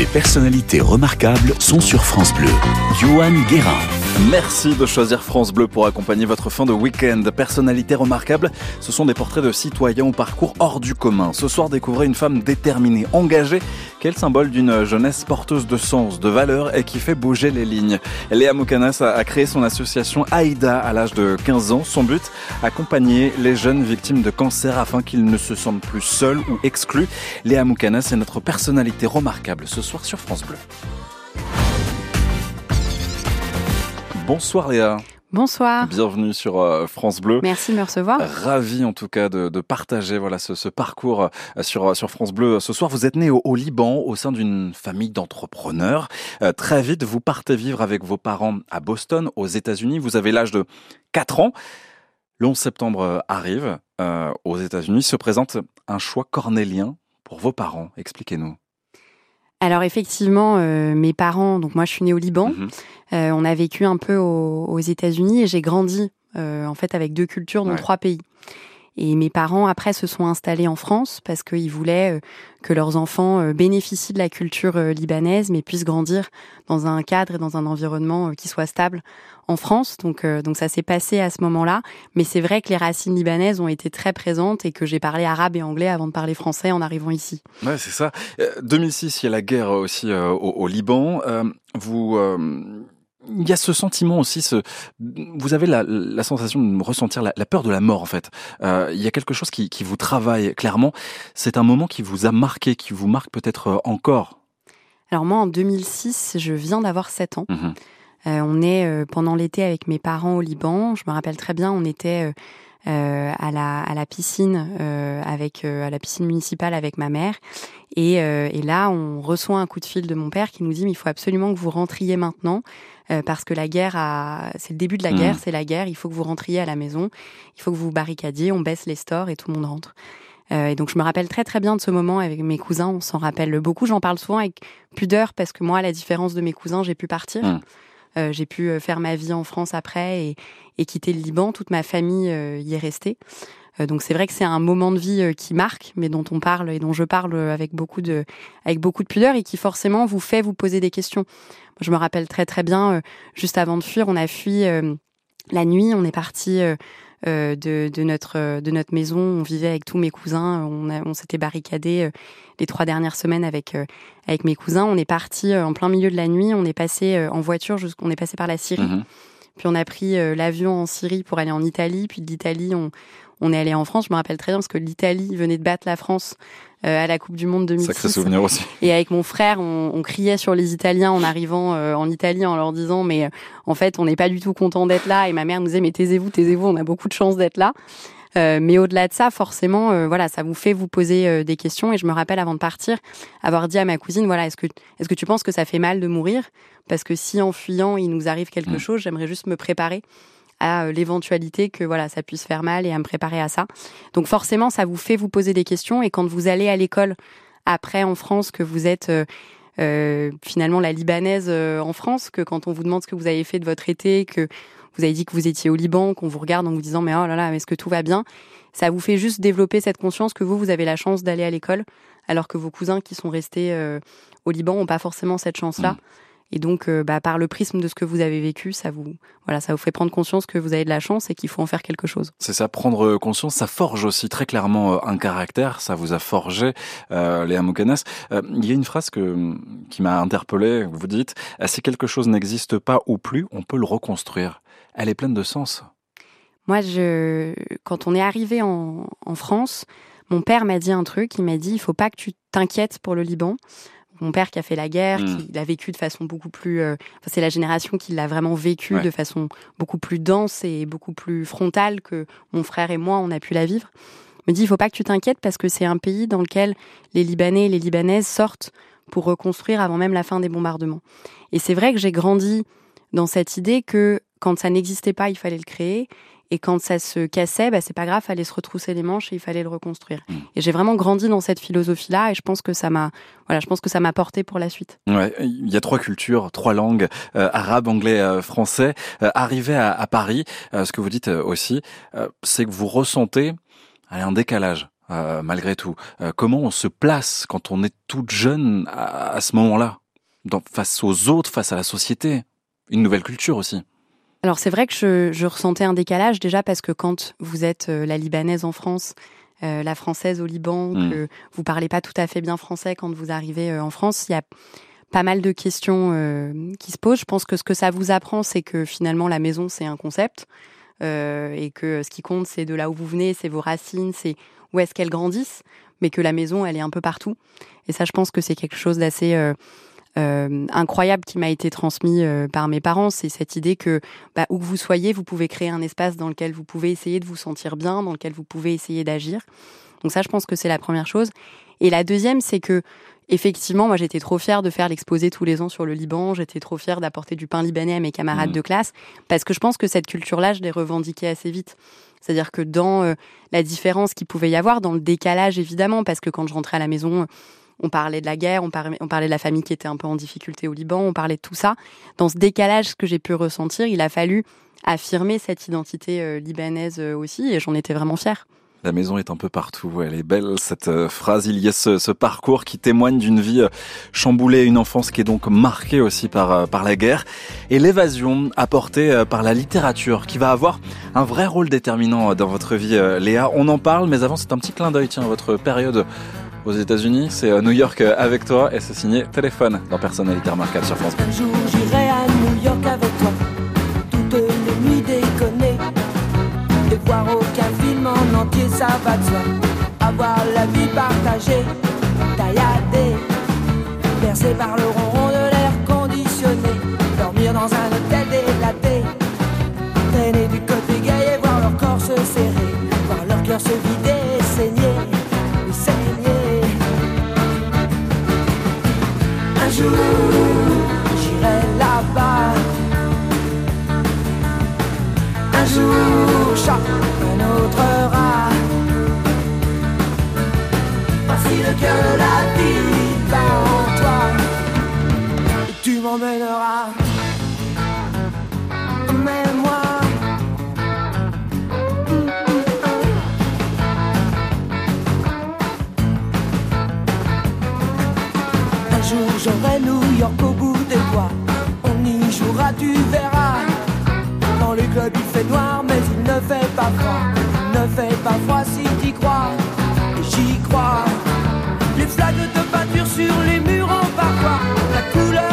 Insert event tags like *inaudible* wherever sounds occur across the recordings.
Les personnalités remarquables sont sur France Bleu. Johan Guérin. Merci de choisir France Bleu pour accompagner votre fin de week-end. Personnalités remarquables, ce sont des portraits de citoyens au parcours hors du commun. Ce soir, découvrez une femme déterminée, engagée, le symbole d'une jeunesse porteuse de sens, de valeurs et qui fait bouger les lignes. Léa Moukanas a créé son association Aïda à l'âge de 15 ans. Son but, accompagner les jeunes victimes de cancer afin qu'ils ne se sentent plus seuls ou exclus. Léa Moukanas est notre personnalité remarquable ce soir sur France Bleu. Bonsoir Léa. Bonsoir. Bienvenue sur euh, France Bleu. Merci de me recevoir. Ravi en tout cas de, de partager voilà ce, ce, parcours euh, sur sur France Bleu. Ce soir, vous êtes né au, au Liban au sein d'une famille d'entrepreneurs. Euh, très vite, vous partez vivre avec vos parents à Boston, aux États-Unis. Vous avez l'âge de 4 ans. Le 11 septembre arrive. Euh, aux États-Unis se présente un choix cornélien pour vos parents. Expliquez-nous. Alors effectivement, euh, mes parents, donc moi je suis née au Liban, mmh. euh, on a vécu un peu aux, aux États-Unis et j'ai grandi euh, en fait avec deux cultures dans ouais. trois pays. Et mes parents après se sont installés en France parce qu'ils voulaient euh, que leurs enfants euh, bénéficient de la culture libanaise mais puissent grandir dans un cadre et dans un environnement qui soit stable en France. Donc, euh, donc ça s'est passé à ce moment-là. Mais c'est vrai que les racines libanaises ont été très présentes et que j'ai parlé arabe et anglais avant de parler français en arrivant ici. Ouais, c'est ça. 2006, il y a la guerre aussi euh, au, au, Liban. Euh, vous il y a ce sentiment aussi, ce, vous avez la, la sensation de ressentir la, la, peur de la mort en fait. Euh, il y a quelque chose qui, qui vous travaille clairement. C'est un moment qui vous a marqué, qui vous marque peut-être encore? Alors moi, en 2006, je viens d'avoir 7 ans. Mmh. Euh, on est euh, pendant l'été avec mes parents au Liban. Je me rappelle très bien, on était euh, à, la, à la piscine avec à la piscine municipale avec ma mère. Et, et, là, on reçoit un coup de fil de mon père qui nous dit mais il faut absolument que vous rentriez maintenant parce que la guerre a c'est le début de la guerre, mmh. c'est la guerre. Il faut que vous rentriez à la maison. Il faut que vous vous barricadiez. On baisse les stores et tout le monde rentre. Euh, et donc je me rappelle très très bien de ce moment avec mes cousins, on s'en rappelle beaucoup. J'en parle souvent avec pudeur parce que moi, à la différence de mes cousins, j'ai pu partir. Mmh. Euh, j'ai pu faire ma vie en France après et, et quitter le Liban. Toute ma famille euh, y est restée. Euh, donc c'est vrai que c'est un moment de vie qui marque, mais dont on parle et dont je parle avec beaucoup de, avec beaucoup de pudeur et qui forcément vous fait vous poser des questions. Je me rappelle très très bien, juste avant de fuir, on a fui la nuit, on est parti euh, de, de, notre, de notre maison. On vivait avec tous mes cousins. On, a, on s'était barricadé euh, les trois dernières semaines avec, euh, avec mes cousins. On est parti en plein milieu de la nuit. On est passé en voiture, jusqu'on est passé par la Syrie. Mmh. Puis on a pris l'avion en Syrie pour aller en Italie. Puis d'Italie, on, on est allé en France. Je me rappelle très bien parce que l'Italie venait de battre la France euh, à la Coupe du Monde 2006. Sacré souvenir aussi. Et avec mon frère, on, on criait sur les Italiens en arrivant euh, en Italie en leur disant mais euh, en fait on n'est pas du tout content d'être là. Et ma mère nous disait mais taisez-vous, taisez-vous, on a beaucoup de chance d'être là. Euh, mais au-delà de ça, forcément, euh, voilà, ça vous fait vous poser euh, des questions. Et je me rappelle avant de partir, avoir dit à ma cousine, voilà, est-ce que est-ce que tu penses que ça fait mal de mourir? Parce que si en fuyant il nous arrive quelque mmh. chose, j'aimerais juste me préparer à euh, l'éventualité que voilà ça puisse faire mal et à me préparer à ça. Donc forcément, ça vous fait vous poser des questions et quand vous allez à l'école après en France que vous êtes euh, euh, finalement la libanaise euh, en France, que quand on vous demande ce que vous avez fait de votre été, que vous avez dit que vous étiez au Liban, qu'on vous regarde en vous disant mais oh là là, est-ce que tout va bien? Ça vous fait juste développer cette conscience que vous, vous avez la chance d'aller à l'école, alors que vos cousins qui sont restés euh, au Liban n'ont pas forcément cette chance-là. Mmh. Et donc, euh, bah, par le prisme de ce que vous avez vécu, ça vous, voilà, ça vous fait prendre conscience que vous avez de la chance et qu'il faut en faire quelque chose. C'est ça, prendre conscience, ça forge aussi très clairement euh, un caractère. Ça vous a forgé, euh, Léa Moukanas. Euh, il y a une phrase que, qui m'a interpellé. Vous dites si quelque chose n'existe pas ou plus, on peut le reconstruire. Elle est pleine de sens. Moi, je, quand on est arrivé en, en France, mon père m'a dit un truc. Il m'a dit il faut pas que tu t'inquiètes pour le Liban mon père qui a fait la guerre, mmh. qui l'a vécu de façon beaucoup plus. Euh, enfin, c'est la génération qui l'a vraiment vécu ouais. de façon beaucoup plus dense et beaucoup plus frontale que mon frère et moi on a pu la vivre. Me dit il faut pas que tu t'inquiètes parce que c'est un pays dans lequel les Libanais et les Libanaises sortent pour reconstruire avant même la fin des bombardements. Et c'est vrai que j'ai grandi dans cette idée que quand ça n'existait pas, il fallait le créer et quand ça se cassait, bah, c'est pas grave, fallait se retrousser les manches et il fallait le reconstruire. Mmh. Et j'ai vraiment grandi dans cette philosophie-là et je pense que ça m'a, voilà, je pense que ça m'a porté pour la suite. Ouais, il y a trois cultures, trois langues, euh, arabe, anglais, euh, français. Euh, arrivé à, à Paris, ce que vous dites aussi, c'est que vous ressentez allez, un décalage malgré tout. comment on se place quand on est toute jeune à, ce moment-là, face aux autres, face à la société? Une nouvelle culture aussi. Alors c'est vrai que je, je, ressentais un décalage déjà parce que quand vous êtes la Libanaise en France, la Française au Liban, mmh. que vous parlez pas tout à fait bien français quand vous arrivez en France, il y a pas mal de questions euh, qui se posent. Je pense que ce que ça vous apprend, c'est que finalement la maison, c'est un concept. Euh, et que ce qui compte, c'est de là où vous venez, c'est vos racines, c'est où est-ce qu'elles grandissent, mais que la maison, elle est un peu partout. Et ça, je pense que c'est quelque chose d'assez euh, euh incroyable qui m'a été transmis par mes parents. C'est cette idée que bah, où que vous soyez, vous pouvez créer un espace dans lequel vous pouvez essayer de vous sentir bien, dans lequel vous pouvez essayer d'agir. Donc ça, je pense que c'est la première chose. Et la deuxième, c'est que effectivement, moi j'étais trop fière de faire l'exposé tous les ans sur le Liban, j'étais trop fière d'apporter du pain libanais à mes camarades mmh. de classe, parce que je pense que cette culture-là, je l'ai revendiquée assez vite. C'est-à-dire que dans euh, la différence qu'il pouvait y avoir, dans le décalage évidemment, parce que quand je rentrais à la maison, on parlait de la guerre, on parlait, de la famille qui était un peu en difficulté au Liban, on parlait de tout ça. Dans ce décalage que j'ai pu ressentir, il a fallu affirmer cette identité euh, libanaise euh, aussi, et j'en étais vraiment fière. La maison est un peu partout. Elle est belle, cette euh, phrase. Il y a ce, parcours qui témoigne d'une vie chamboulée, une enfance qui est donc marquée aussi par, par la guerre. Et l'évasion apportée par la littérature qui va avoir un vrai rôle déterminant dans votre vie, Léa. On en parle, mais avant, c'est un petit clin d'œil. Tiens, votre période aux États-Unis, c'est New York avec toi et c'est signé Téléphone dans Personnalité remarquable sur France Un jour, j'irai à New York avec toi. Toutes les nuits déconner et voir aucun en entier, ça va de soi. Avoir la vie partagée, tailladée, percée par le ronron de l'air conditionné. Dormir dans un hôtel délaté, traîner du côté gay et voir leur corps se serrer, voir leur cœur se vider j'irai là-bas. Un jour, chaque que la vie va en toi. tu m'emmèneras. J'aurai New York au bout des doigts. On y jouera, tu verras. Dans les clubs il fait noir, mais il ne fait pas froid. Il ne fait pas froid si t'y crois. J'y crois. Les flaques de peinture sur les murs en parfois, la couleur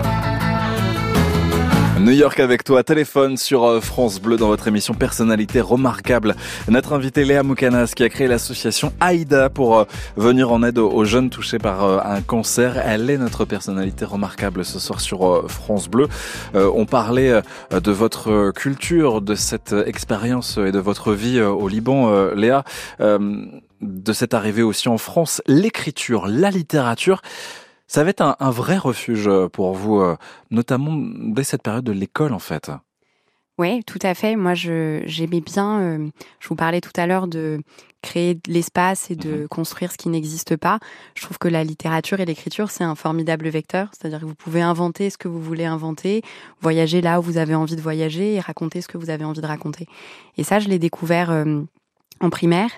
New York avec toi, téléphone sur euh, France Bleu dans votre émission Personnalité remarquable. Notre invité Léa Moukanas qui a créé l'association AIDA pour euh, venir en aide aux jeunes touchés par euh, un cancer. Elle est notre personnalité remarquable ce soir sur France Bleu. On parlait de votre culture, de cette expérience et de votre vie au Liban, Léa, de cette arrivée aussi en France, l'écriture, la littérature. Ça va être un, vrai refuge euh, pour vous, euh, notamment dès cette période de l'école en fait. Oui, tout à fait. Moi, j'aimais bien, euh, je vous parlais tout à l'heure de créer de l'espace et de mhm. construire ce qui n'existe pas. Je trouve que la littérature et l'écriture, c'est un formidable vecteur. C'est-à-dire que vous pouvez inventer ce que vous voulez inventer, voyager là où vous avez envie de voyager et raconter ce que vous avez envie de raconter. Et ça, je l'ai découvert en primaire.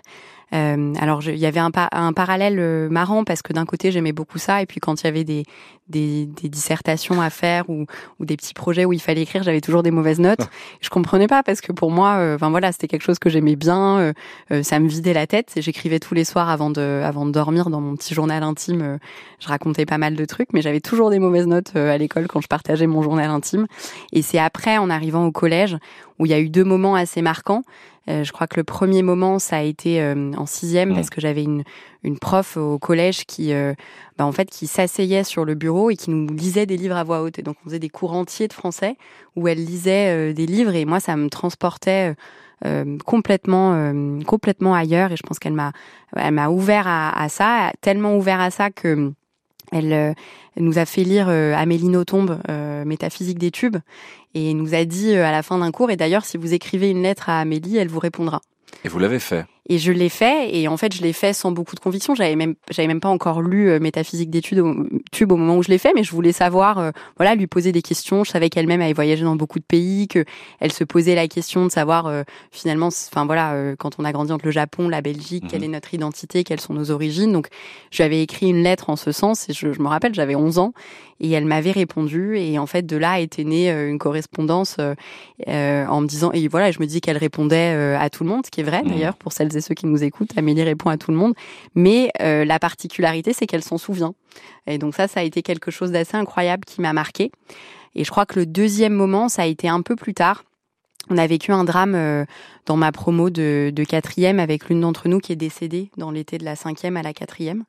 Euh, alors, il y avait un, un parallèle euh, marrant parce que d'un côté, j'aimais beaucoup ça, et puis quand il y avait des, des, des, dissertations à faire ou, ou, des petits projets où il fallait écrire, j'avais toujours des mauvaises notes. Ah. Je comprenais pas parce que pour moi, euh, enfin voilà, c'était quelque chose que j'aimais bien. ça me vidait la tête. J'écrivais tous les soirs avant de, avant de dormir dans mon petit journal intime. je racontais pas mal de trucs, mais j'avais toujours des mauvaises notes à l'école quand je partageais mon journal intime. Et c'est après, en arrivant au collège, où il y a eu deux moments assez marquants. Euh, je crois que le premier moment, ça a été euh, en sixième parce que j'avais une, une prof au collège qui, euh, bah, en fait, qui s'asseyait sur le bureau et qui nous lisait des livres à voix haute. Et donc, on faisait des cours entiers de français où elle lisait des livres et moi, ça me transportait. complètement complètement ailleurs et je pense qu'elle m'a elle m'a ouvert à, à, ça tellement ouvert à ça que elle, nous a fait lire Amélie Nothomb, Métaphysique des tubes, et nous a dit à la fin d'un cours, et d'ailleurs, si vous écrivez une lettre à Amélie, elle vous répondra. Et vous l'avez fait et je l'ai fait, et en fait, je l'ai fait sans beaucoup de conviction. J'avais même, j'avais même pas encore lu euh, Métaphysique d'études au, tube au moment où je l'ai fait, mais je voulais savoir, euh, voilà, lui poser des questions. Je savais qu'elle-même avait voyagé dans beaucoup de pays, que elle se posait la question de savoir euh, finalement, enfin voilà, quand on a grandi entre le Japon, la Belgique, quelle mhm. est notre identité, quelles sont nos origines. Donc, je lui avais écrit une lettre en ce sens, et je, je me rappelle, j'avais 11 ans, et elle m'avait répondu, et en fait, de là était née une correspondance en me disant, et voilà, je me dis qu'elle répondait à tout le monde, ce qui est vrai mhm. d'ailleurs pour celles et ceux qui nous écoutent. Amélie répond à tout le monde. Mais euh, la particularité, c'est qu'elle s'en souvient. Et donc ça, ça a été quelque chose d'assez incroyable qui m'a marqué. Et je crois que le deuxième moment, ça a été un peu plus tard. On a vécu un drame euh, dans ma promo de, de quatrième avec l'une d'entre nous qui est décédée dans l'été de la cinquième à la quatrième.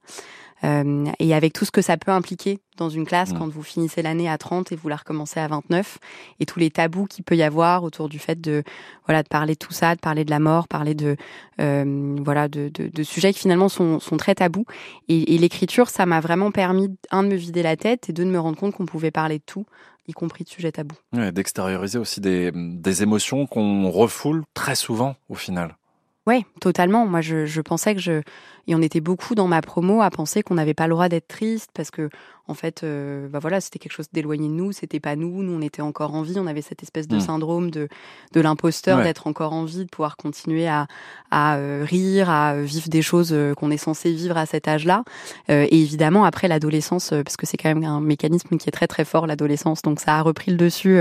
Euh, et avec tout ce que ça peut impliquer dans une classe quand vous finissez l'année à 30 et vous la recommencez à 29 et tous les tabous qu'il peut y avoir autour du fait de voilà de parler de tout ça, de parler de la mort, parler de euh, voilà de, de, de, sujets qui finalement sont, sont très tabous et, et l'écriture ça m'a vraiment permis un de me vider la tête et deux de me rendre compte qu'on pouvait parler de tout y compris de sujets tabous. Ouais, D'extérioriser aussi des, des émotions qu'on refoule très souvent au final. Oui, totalement. Moi, je, je pensais que je, et on était beaucoup dans ma promo à penser qu'on n'avait pas le droit d'être triste parce que, en fait, euh, bah voilà, c'était quelque chose d'éloigné de nous, c'était pas nous, nous on était encore en vie, on avait cette espèce de hmm. syndrome de, de l'imposteur, d'être encore en vie, de pouvoir continuer à, à euh, rire, à vivre des choses euh, qu'on est censé vivre à cet âge-là. et évidemment, après l'adolescence, parce que c'est quand même un mécanisme qui est très très fort, l'adolescence, donc ça a repris le dessus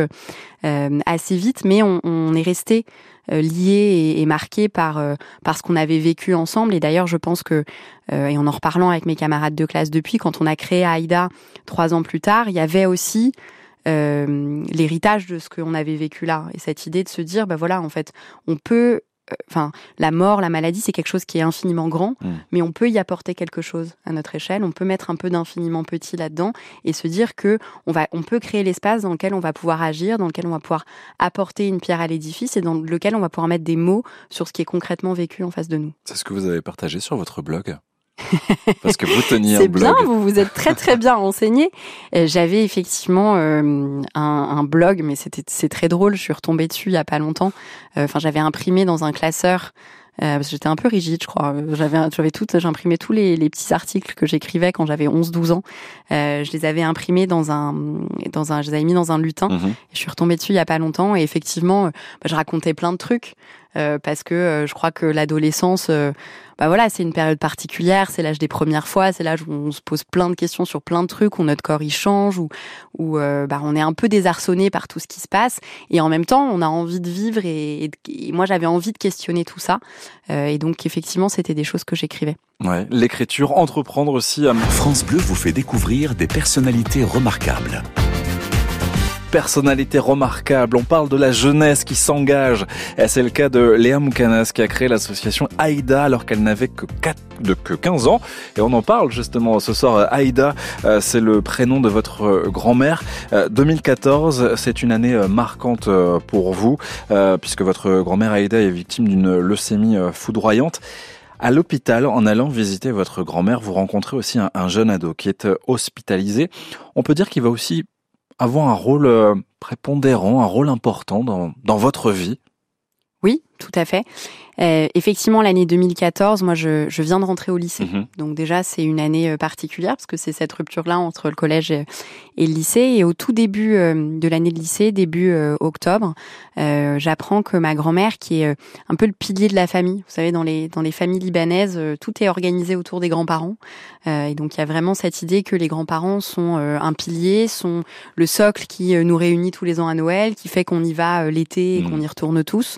assez vite, mais on, on est resté lié et, et, marqué par, par ce qu'on avait vécu ensemble. Et d'ailleurs, je pense que euh, et en en reparlant avec mes camarades de classe depuis, quand on a créé AIDA trois ans plus tard, il y avait aussi euh, l'héritage de ce qu'on avait vécu là et cette idée de se dire, bah voilà, en fait, on peut euh, enfin, la mort, la maladie, c'est quelque chose qui est infiniment grand, mm. mais on peut y apporter quelque chose à notre échelle. On peut mettre un peu d'infiniment petit là-dedans et se dire que on va, on peut créer l'espace dans lequel on va pouvoir agir, dans lequel on va pouvoir apporter une pierre à l'édifice et dans lequel on va pouvoir mettre des mots sur ce qui est concrètement vécu en face de nous. C'est ce que vous avez partagé sur votre blog. Parce que vous teniez C'est bien, vous vous êtes très très bien renseigné. Euh, j'avais effectivement euh, un, un, blog, mais c'était c'est très drôle. Je suis retombée dessus il y a pas longtemps. Euh, enfin, j'avais imprimé dans un classeur. parce que j'étais un peu rigide, je crois. J'avais, j'avais tout, j'imprimais tous les, les, petits articles que j'écrivais quand j'avais 11-12 ans. je les avais imprimés dans un, dans un, je les avais mis dans un lutin. Mhm. je suis retombée dessus il y a pas longtemps et effectivement, bah, je racontais plein de trucs. Euh, parce que euh, je crois que l'adolescence, euh, bah voilà, c'est une période particulière, c'est l'âge des premières fois, c'est l'âge où on se pose plein de questions sur plein de trucs, où notre corps il change, où, où bah, on est un peu désarçonné par tout ce qui se passe, et en même temps on a envie de vivre, et, et, moi j'avais envie de questionner tout ça, et donc effectivement c'était des choses que j'écrivais. Ouais, l'écriture, entreprendre aussi. France Bleu vous fait découvrir des personnalités remarquables personnalité remarquable. On parle de la jeunesse qui s'engage. C'est le cas de Léa Moukanas qui a créé l'association Aïda alors qu'elle n'avait que, 4, de, que 15 ans. Et on en parle justement ce soir. Aïda, euh, c'est le prénom de votre euh, grand-mère. 2014, euh, c'est une année marquante pour vous puisque votre grand-mère Aïda est victime d'une leucémie foudroyante. À l'hôpital, en allant visiter votre grand-mère, vous rencontrez aussi un, jeune ado qui est hospitalisé. On peut dire qu'il va aussi avoir un rôle euh, prépondérant, un rôle important dans, dans votre vie Oui, tout à fait. Euh, effectivement, l'année 2014, moi, je, je, viens de rentrer au lycée. Mhm. Donc déjà, c'est une année euh, particulière parce que c'est cette rupture-là entre le collège et, le lycée. Et au tout début euh, de l'année de lycée, début euh, octobre, j'apprends que ma grand-mère, qui est un peu le pilier de la famille, vous savez, dans les dans les familles libanaises, tout est organisé autour des grands-parents. et donc il y a vraiment cette idée que les grands-parents sont un pilier, sont le socle qui nous réunit tous les ans à Noël, qui fait qu'on y va l'été et mhm. qu'on y retourne tous.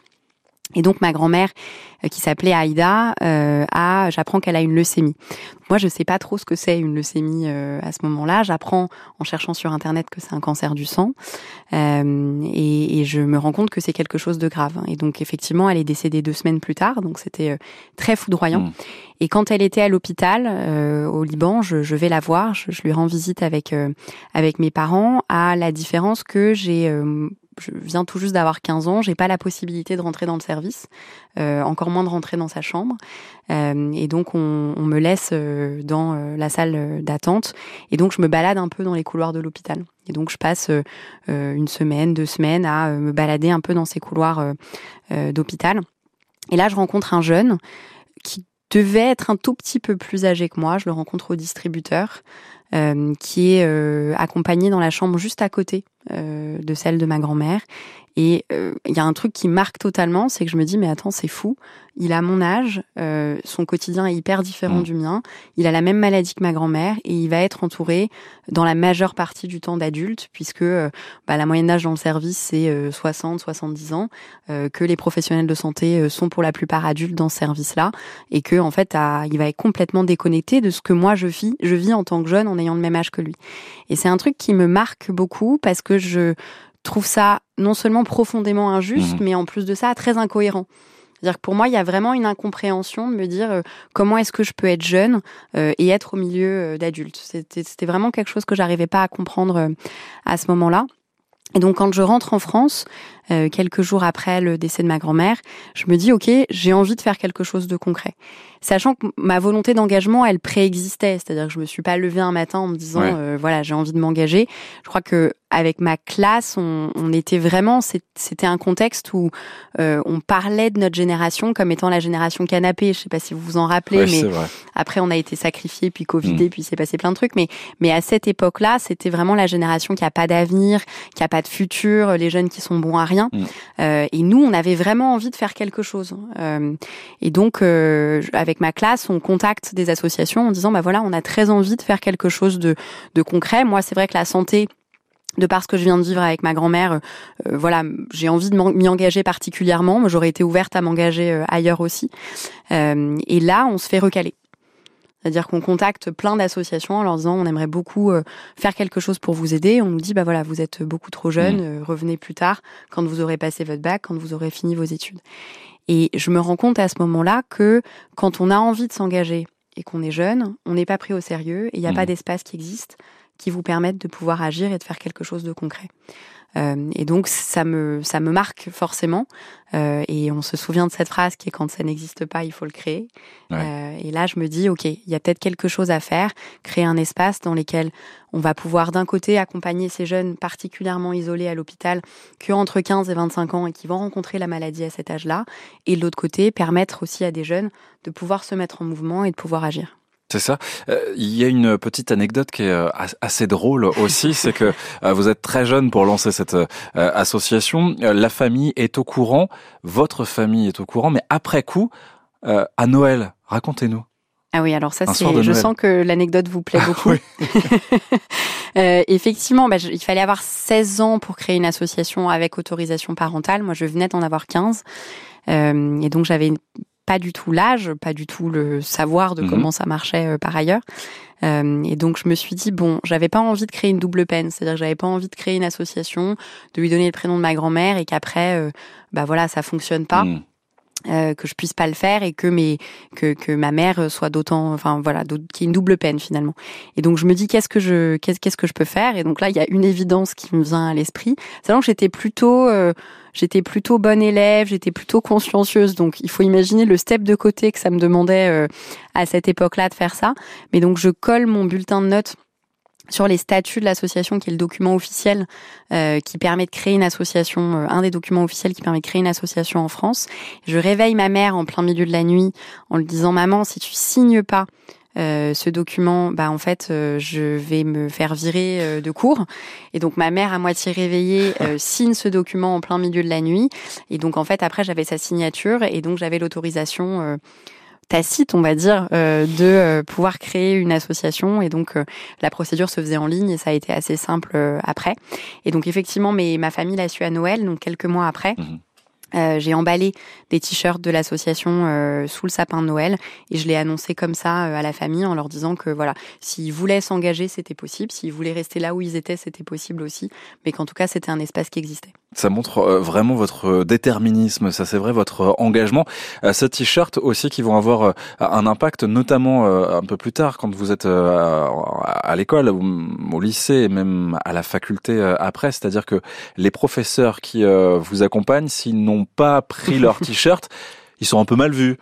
Et donc ma grand-mère, euh, qui s'appelait Aïda, euh, a, j'apprends qu'elle a une leucémie. Moi, je sais pas trop ce que c'est une leucémie euh, à ce moment-là. J'apprends en cherchant sur internet que c'est un cancer du sang, euh, et, et, je me rends compte que c'est quelque chose de grave. Et donc effectivement, elle est décédée deux semaines plus tard, donc c'était euh, très foudroyant. Mmh. Et quand elle était à l'hôpital au Liban, je, je, vais la voir, je, je lui rends visite avec avec mes parents. À la différence que j'ai je viens tout juste d'avoir 15 ans, j'ai pas la possibilité de rentrer dans le service, euh, encore moins de rentrer dans sa chambre, euh, et donc on, on, me laisse euh, dans euh, la salle d'attente, et donc je me balade un peu dans les couloirs de l'hôpital. Et donc je passe euh, une semaine, deux semaines à me balader un peu dans ces couloirs d'hôpital. Et là, je rencontre un jeune qui devait être un tout petit peu plus âgé que moi. Je le rencontre au distributeur, qui est accompagné dans la chambre juste à côté euh, de celle de ma grand-mère. Et il euh, y a un truc qui marque totalement, c'est que je me dis mais attends c'est fou, il a mon âge, euh, son quotidien est hyper différent mm. du mien, il a la même maladie que ma grand-mère et il va être entouré dans la majeure partie du temps d'adultes puisque bah, la moyenne d'âge dans le service c'est 60 70 ans, que les professionnels de santé sont pour la plupart adultes dans ce service-là et que en fait il va être complètement déconnecté de ce que moi je vis, je vis en tant que jeune en ayant le même âge que lui. Et c'est un truc qui me marque beaucoup parce que je trouve ça non seulement profondément injuste, mhm. mais en plus de ça très incohérent. C'est-à-dire que pour moi, il y a vraiment une incompréhension de me dire euh, comment est-ce que je peux être jeune euh, et être au milieu euh, d'adultes. C'était vraiment quelque chose que j'arrivais pas à comprendre à ce moment-là. Et donc quand je rentre en France, quelques jours après le décès de ma grand-mère, je me dis ok, j'ai envie de faire quelque chose de concret sachant que ma volonté d'engagement, elle préexistait. C'est-à-dire que je me suis pas levée un matin en me disant, euh, voilà, j'ai envie de m'engager. Je crois que avec ma classe, on, on était vraiment, c'était un contexte où euh, on parlait de notre génération comme étant la génération canapé. Je sais pas si vous vous en rappelez, mais après on a été sacrifié, puis covidé, mm. puis s'est passé plein de trucs. Mais mais à cette époque-là, c'était vraiment la génération qui a pas d'avenir, qui a pas de futur, les jeunes qui sont bons à rien. Mm. Euh, et nous, on avait vraiment envie de faire quelque chose. Euh, et donc avec ma classe, on contacte des associations en disant bah voilà, on a très envie de faire quelque chose de, de concret. Moi, c'est vrai que la santé de par ce que je viens de vivre avec ma grand-mère, euh, euh, voilà, j'ai envie de m'y engager particulièrement. J'aurais été ouverte à m'engager euh, ailleurs aussi. et là, on se fait recaler. C'est-à-dire qu'on contacte plein d'associations en leur disant on aimerait beaucoup faire quelque chose pour vous aider. On nous dit bah voilà vous êtes beaucoup trop jeune, mmh. revenez plus tard quand vous aurez passé votre bac, quand vous aurez fini vos études. Et je me rends compte à ce moment-là que quand on a envie de s'engager et qu'on est jeune, on n'est pas pris au sérieux et il n'y a pas mmh. d'espace qui existe qui vous permette de pouvoir agir et de faire quelque chose de concret. Euh, et donc ça me ça me marque forcément. Euh, et on se souvient de cette phrase qui est quand ça n'existe pas, il faut le créer. Euh, et là, je me dis ok, il y a peut-être quelque chose à faire, créer un espace dans lequel on va pouvoir d'un côté accompagner ces jeunes particulièrement isolés à l'hôpital, qui ont entre 15 et 25 ans et qui vont rencontrer la maladie à cet âge-là, et de l'autre côté permettre aussi à des jeunes de pouvoir se mettre en mouvement et de pouvoir agir. C'est ça. Euh, il y a une petite anecdote qui est euh, assez drôle aussi, *laughs* c'est que euh, vous êtes très jeune pour lancer cette association. La famille est au courant, votre famille est au courant, mais après coup, à Noël, racontez-nous. Ah oui, alors ça c'est. Je sens que l'anecdote vous plaît ah beaucoup. *laughs* effectivement, bah, il fallait avoir 16 ans pour créer une association avec autorisation parentale. Moi, je venais d'en avoir 15. et donc j'avais pas du tout l'âge, pas du tout le savoir de mhm. comment ça marchait euh, par ailleurs. Euh, et donc je me suis dit bon, j'avais pas envie de créer une double peine, c'est-à-dire que j'avais pas envie de créer une association, de lui donner le prénom de ma grand-mère et qu'après, euh, bah voilà, ça fonctionne pas. Mhm. Euh, que je puisse pas le faire et que mes que, que ma mère soit d'autant enfin voilà qui est une double peine finalement et donc je me dis qu'est-ce que je qu'est-ce qu'est-ce que je peux faire? Et donc là il y a une évidence qui me vient à l'esprit c'est que j'étais plutôt euh, j'étais plutôt bonne élève j'étais plutôt consciencieuse donc il faut imaginer le step de côté que ça me demandait euh, à cette époque-là de faire ça mais donc je colle mon bulletin de notes sur les statuts de l'association, qui est le document officiel euh, qui permet de créer une association, euh, un des documents officiels qui permet de créer une association en France. Je réveille ma mère en plein milieu de la nuit en lui disant maman, si tu signes pas euh, ce document, bah en fait, je vais me faire virer de cours. Et donc ma mère, à moitié réveillée, *laughs* signe ce document en plein milieu de la nuit. Et donc en fait, après, j'avais sa signature et donc j'avais l'autorisation tacite, on va dire, euh, de euh, pouvoir créer une association. Et donc, euh, la procédure se faisait en ligne et ça a été assez simple après. Et donc, effectivement, mais ma famille l'a su à Noël, donc quelques mois après. Mhm. j'ai emballé des t-shirts de l'association sous le sapin de Noël et je l'ai annoncé comme ça à la famille en leur disant que voilà, s'ils voulaient s'engager, c'était possible, s'ils voulaient rester là où ils étaient, c'était possible aussi, mais qu'en tout cas, c'était un espace qui existait. Ça montre euh, vraiment votre euh, déterminisme, ça c'est vrai, votre euh, engagement. Ces t-shirts aussi qui vont avoir un impact, notamment un peu plus tard, quand vous êtes à l'école, au lycée et même à la faculté après. C'est-à-dire que les professeurs qui vous accompagnent, s'ils n'ont pas pris leur *laughs* t-shirt, ils sont un peu mal vus.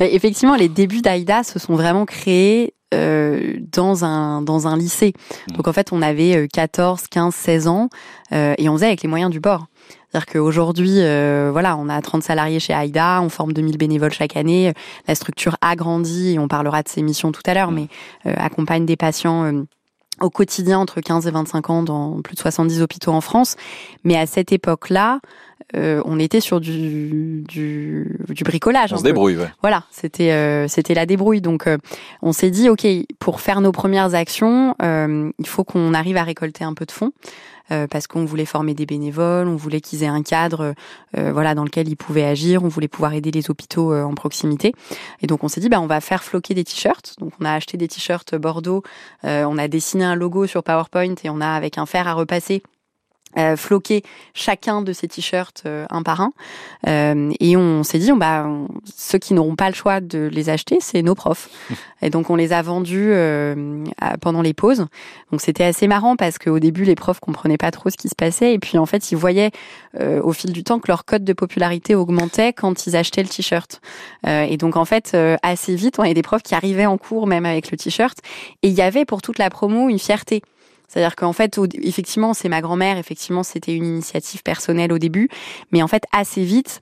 Effectivement, les débuts d'Aïda se sont vraiment créés euh, dans un dans un lycée. Mmh. Donc en fait, on avait 14, 15, 16 ans euh, et on faisait avec les moyens du bord. C'est-à-dire qu'aujourd'hui, euh, voilà, on a 30 salariés chez AIDA, on forme 2000 bénévoles chaque année. La structure a grandi et on parlera de ces missions tout à l'heure, mmh. mais euh, accompagne des patients euh, au quotidien entre 15 et 25 ans dans plus de 70 hôpitaux en France. Mais à cette époque-là, euh, on était sur du, du, du bricolage. On se débrouille, ouais. Voilà, c'était euh, c'était la débrouille. Donc, euh, on s'est dit, ok, pour faire nos premières actions, il faut qu'on arrive à récolter un peu de fonds. parce qu'on voulait former des bénévoles, on voulait qu'ils aient un cadre, voilà, dans lequel ils pouvaient agir, on voulait pouvoir aider les hôpitaux en proximité. Et donc on s'est dit, bah on va faire floquer des t-shirts. Donc on a acheté des t-shirts Bordeaux, on a dessiné un logo sur PowerPoint et on a avec un fer à repasser euh, floquer chacun de ces t-shirts euh, un par un. Euh, et on s'est dit, bah, ceux qui n'auront pas le choix de les acheter, c'est nos profs. *laughs* et donc on les a vendus euh, pendant les pauses. Donc c'était assez marrant parce qu'au début, les profs comprenaient pas trop ce qui se passait. Et puis en fait, ils voyaient au fil du temps que leur code de popularité augmentait quand ils achetaient le t-shirt. et donc en fait, assez vite, on avait des profs qui arrivaient en cours même avec le t-shirt. Et il y avait pour toute la promo une fierté. C'est-à-dire qu'en fait, effectivement, c'est ma grand-mère, effectivement, c'était une initiative personnelle au début, mais en fait, assez vite,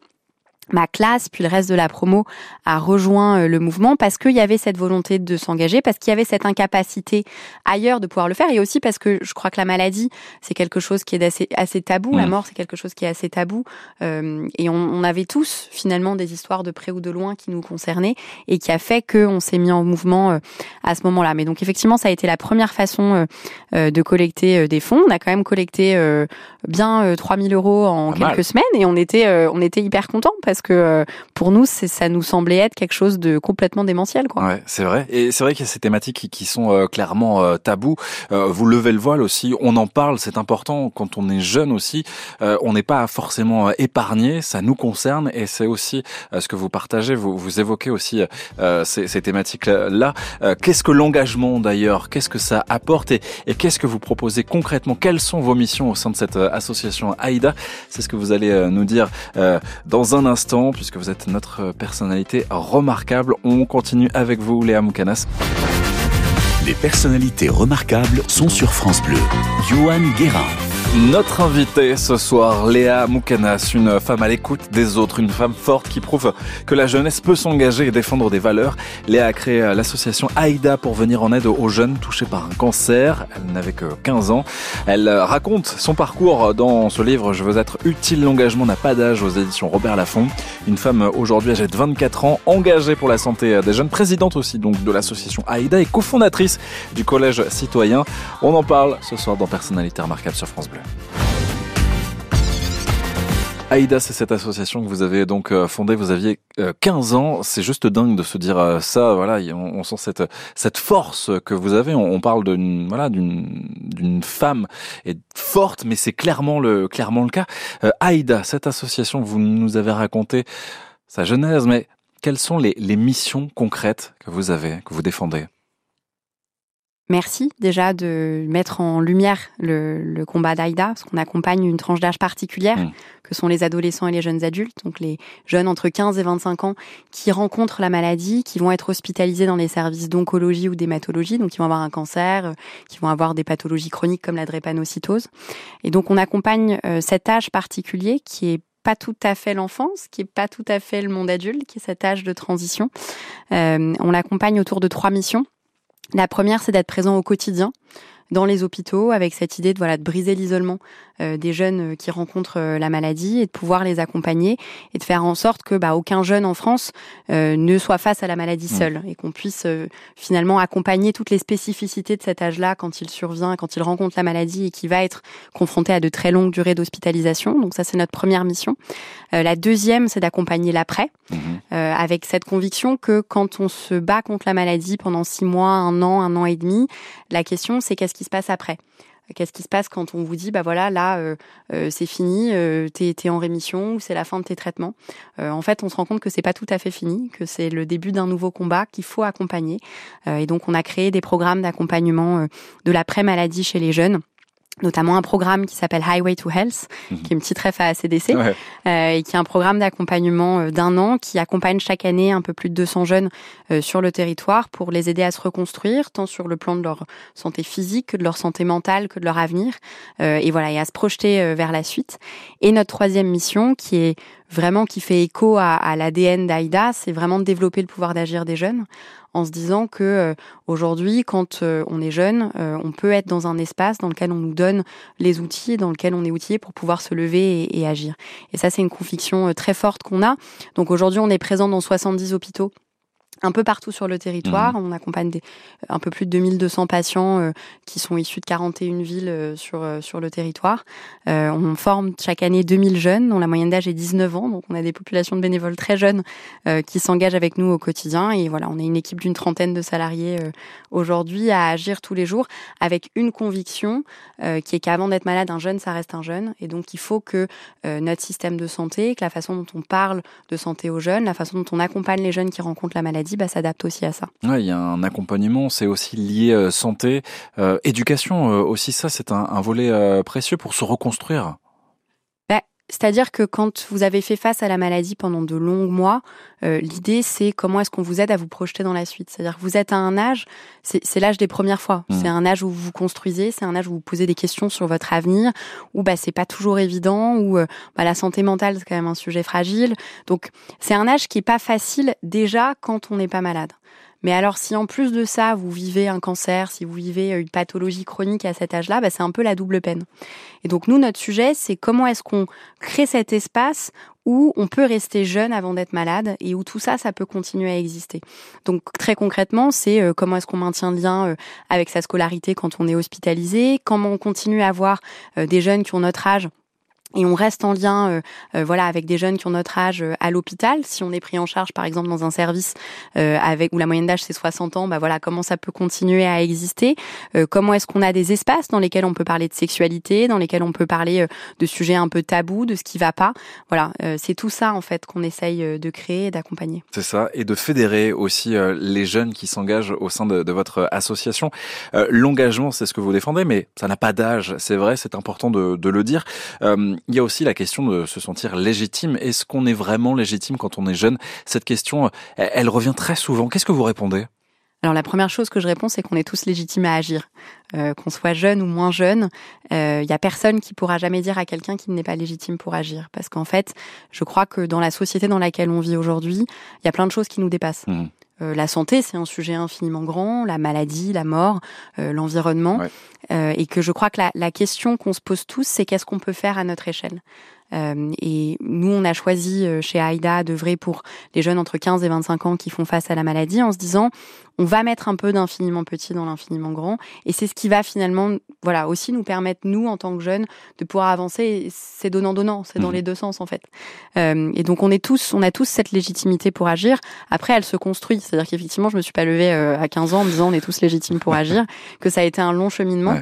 ma classe, puis le reste de la promo a rejoint euh, le mouvement parce qu'il y avait cette volonté de s'engager, parce qu'il y avait cette incapacité ailleurs de pouvoir le faire, et aussi parce que je crois que la maladie, c'est quelque chose qui est assez, assez tabou, la mort, c'est quelque chose qui est assez tabou, euh, et on, on, avait tous finalement des histoires de près ou de loin qui nous concernaient, et qui a fait qu'on s'est mis en mouvement euh, à ce moment-là. Mais donc effectivement, ça a été la première façon euh, de collecter des fonds. On a quand même collecté bien 3000 euros en quelques semaines, et on était, on était hyper contents parce que euh, pour nous, ça nous semblait être quelque chose de complètement démentiel. Quoi. Ouais, c'est vrai. Et c'est vrai qu'il y a ces thématiques qui, sont euh, clairement euh, tabous. vous levez le voile aussi, on en parle, c'est important. Quand on est jeune aussi, on n'est pas forcément épargné, ça nous concerne et c'est aussi ce que vous partagez. Vous, vous évoquez aussi ces, ces thématiques-là. qu'est-ce que l'engagement d'ailleurs? Qu'est-ce que ça apporte et, et qu'est-ce que vous proposez concrètement? Quelles sont vos missions au sein de cette association AIDA C'est ce que vous allez nous dire dans un instant puisque vous êtes notre personnalité remarquable. On continue avec vous, Léa Moukanas. Les personnalités remarquables sont sur France Bleu. Johan Guérin. Notre invitée ce soir, Léa Moukanas, une femme à l'écoute des autres, une femme forte qui prouve que la jeunesse peut s'engager et défendre des valeurs. Léa a créé l'association AIDA pour venir en aide aux jeunes touchés par un cancer. Elle n'avait que 15 ans. Elle raconte son parcours dans ce livre Je veux être utile, l'engagement n'a pas d'âge aux éditions Robert Laffont. Une femme aujourd'hui âgée de 24 ans, engagée pour la santé des jeunes, présidente aussi donc de l'association AIDA et cofondatrice du collège citoyen. On en parle ce soir dans Personnalité remarquable sur France Bleu. Aïda, c'est cette association que vous avez donc euh, fondée. Vous aviez 15 euh, ans. C'est juste dingue de se dire euh, ça. Voilà, on, sent cette cette force que vous avez. On, parle d'une voilà d'une d'une femme et forte, mais c'est clairement le clairement le cas. Aïda, cette association, vous nous avez raconté sa genèse, mais quelles sont les, les missions concrètes que vous avez, que vous défendez? Merci déjà de mettre en lumière le, combat d'Aïda, parce qu'on accompagne une tranche d'âge particulière, mmh. que sont les adolescents et les jeunes adultes, donc les jeunes entre 15 et 25 ans qui rencontrent la maladie, qui vont être hospitalisés dans les services d'oncologie ou d'hématologie, donc qui vont avoir un cancer, euh, qui vont avoir des pathologies chroniques comme la drépanocytose. Et donc on accompagne euh, cet âge particulier qui est pas tout à fait l'enfance, qui est pas tout à fait le monde adulte, qui est cet âge de transition. Euh, on l'accompagne autour de trois missions. La première, c'est d'être présent au quotidien dans les hôpitaux avec cette idée de voilà de briser l'isolement des jeunes euh, qui rencontrent euh, la maladie et de pouvoir les accompagner et de faire en sorte que bah, aucun jeune en France ne soit face à la maladie seul et qu'on puisse finalement accompagner toutes les spécificités de cet âge-là quand il survient, quand il rencontre la maladie et qui va être confronté à de très longues durées d'hospitalisation. Donc ça c'est notre première mission. la deuxième c'est d'accompagner l'après mmh. avec cette conviction que quand on se bat contre la maladie pendant six mois, un an, un an et demi, la question c'est qu'est-ce qui se passe après? Qu'est-ce qui se passe quand on vous dit, bah voilà, là, euh, euh, c'est fini, euh, t'es es en rémission ou c'est la fin de tes traitements En fait, on se rend compte que c'est pas tout à fait fini, que c'est le début d'un nouveau combat qu'il faut accompagner. et donc, on a créé des programmes d'accompagnement de l'après-maladie chez les jeunes notamment un programme qui s'appelle Highway to Health, mhm. qui est une petite ref à ACDC, euh, et qui est un programme d'accompagnement euh, d'un an qui accompagne chaque année un peu plus de 200 jeunes euh, sur le territoire pour les aider à se reconstruire, tant sur le plan de leur santé physique que de leur santé mentale, que de leur avenir, et voilà, et à se projeter vers la suite. Et notre troisième mission, qui est vraiment qui fait écho à, à l'ADN d'Aïda, c'est vraiment de développer le pouvoir d'agir des jeunes en se disant que euh, aujourd'hui, quand euh, on est jeune, euh, on peut être dans un espace dans lequel on nous donne les outils, dans lequel on est outillé pour pouvoir se lever et, et agir. Et ça, c'est une conviction très forte qu'on a. Donc aujourd'hui, on est présent dans 70 hôpitaux un peu partout sur le territoire. Mmh. On accompagne des, un peu plus de 2200 patients euh, qui sont issus de 41 villes euh, sur, euh, sur le territoire. on forme chaque année 2000 jeunes dont la moyenne d'âge est 19 ans. Donc on a des populations de bénévoles très jeunes qui s'engagent avec nous au quotidien. Et voilà, on est une équipe d'une trentaine de salariés aujourd'hui à agir tous les jours avec une conviction qui est qu'avant d'être malade, un jeune, ça reste un jeune. Et donc il faut que notre système de santé, que la façon dont on parle de santé aux jeunes, la façon dont on accompagne les jeunes qui rencontrent la maladie, bah, s'adapte aussi à ça. il y a un accompagnement, c'est aussi lié euh, santé, euh, éducation euh, aussi. Ça, c'est un, un volet précieux pour se reconstruire. C'est-à-dire que quand vous avez fait face à la maladie pendant de longs mois, euh, l'idée c'est comment est-ce qu'on vous aide à vous projeter dans la suite. C'est-à-dire que vous êtes à un âge, c'est l'âge des premières fois. Mmh. C'est un âge où vous vous construisez, c'est un âge où vous posez des questions sur votre avenir, où bah c'est pas toujours évident, où euh, bah, la santé mentale c'est quand même un sujet fragile. Donc c'est un âge qui est pas facile déjà quand on n'est pas malade. Mais alors, si en plus de ça, vous vivez un cancer, si vous vivez une pathologie chronique à cet âge-là, bah, c'est un peu la double peine. Et donc, nous, notre sujet, c'est comment est-ce qu'on crée cet espace où on peut rester jeune avant d'être malade et où tout ça, ça peut continuer à exister. Donc très concrètement, c'est euh, comment est-ce qu'on maintient le lien euh, avec sa scolarité quand on est hospitalisé, comment on continue à avoir euh, des jeunes qui ont notre âge et on reste en lien euh, euh, voilà avec des jeunes qui ont notre âge euh, à l'hôpital. Si on est pris en charge par exemple dans un service avec où la moyenne d'âge c'est 60 ans bah voilà comment ça peut continuer à exister comment est-ce qu'on a des espaces dans lesquels on peut parler de sexualité dans lesquels on peut parler de sujets un peu tabous de ce qui va pas. Voilà c'est tout ça en fait qu'on essaye de créer et d'accompagner. C'est ça. Et de fédérer aussi les jeunes qui s'engagent au sein de, de votre association. L'engagement c'est ce que vous défendez mais ça n'a pas d'âge. C'est vrai c'est important de, de le dire il y a aussi la question de se sentir légitime. Est-ce qu'on est vraiment légitime quand on est jeune? Cette question, elle revient très souvent. Qu'est-ce que vous répondez? Alors la première chose que je réponds, c'est qu'on est tous légitimes à agir, euh, qu'on soit jeune ou moins jeune. Il euh, y a personne qui pourra jamais dire à quelqu'un qu'il n'est pas légitime pour agir, parce qu'en fait, je crois que dans la société dans laquelle on vit aujourd'hui, il y a plein de choses qui nous dépassent. Mmh. Euh, la santé, c'est un sujet infiniment grand, la maladie, la mort, euh, l'environnement, euh, et que je crois que la, la question qu'on se pose tous, c'est qu'est-ce qu'on peut faire à notre échelle? Euh, et nous, on a choisi euh, chez AIDA d'œuvrer pour les jeunes entre 15 et 25 ans qui font face à la maladie en se disant on va mettre un peu d'infiniment petit dans l'infiniment grand. Et c'est ce qui va finalement voilà aussi nous permettre nous en tant que jeunes de pouvoir avancer. C'est donnant donnant c'est dans mmh. les deux sens en fait. Euh, et donc on est tous on a tous cette légitimité pour agir. Après elle se construit. C'est-à-dire qu'effectivement je me suis pas levée à 15 ans en me disant on est tous légitimes pour agir que ça a été un long cheminement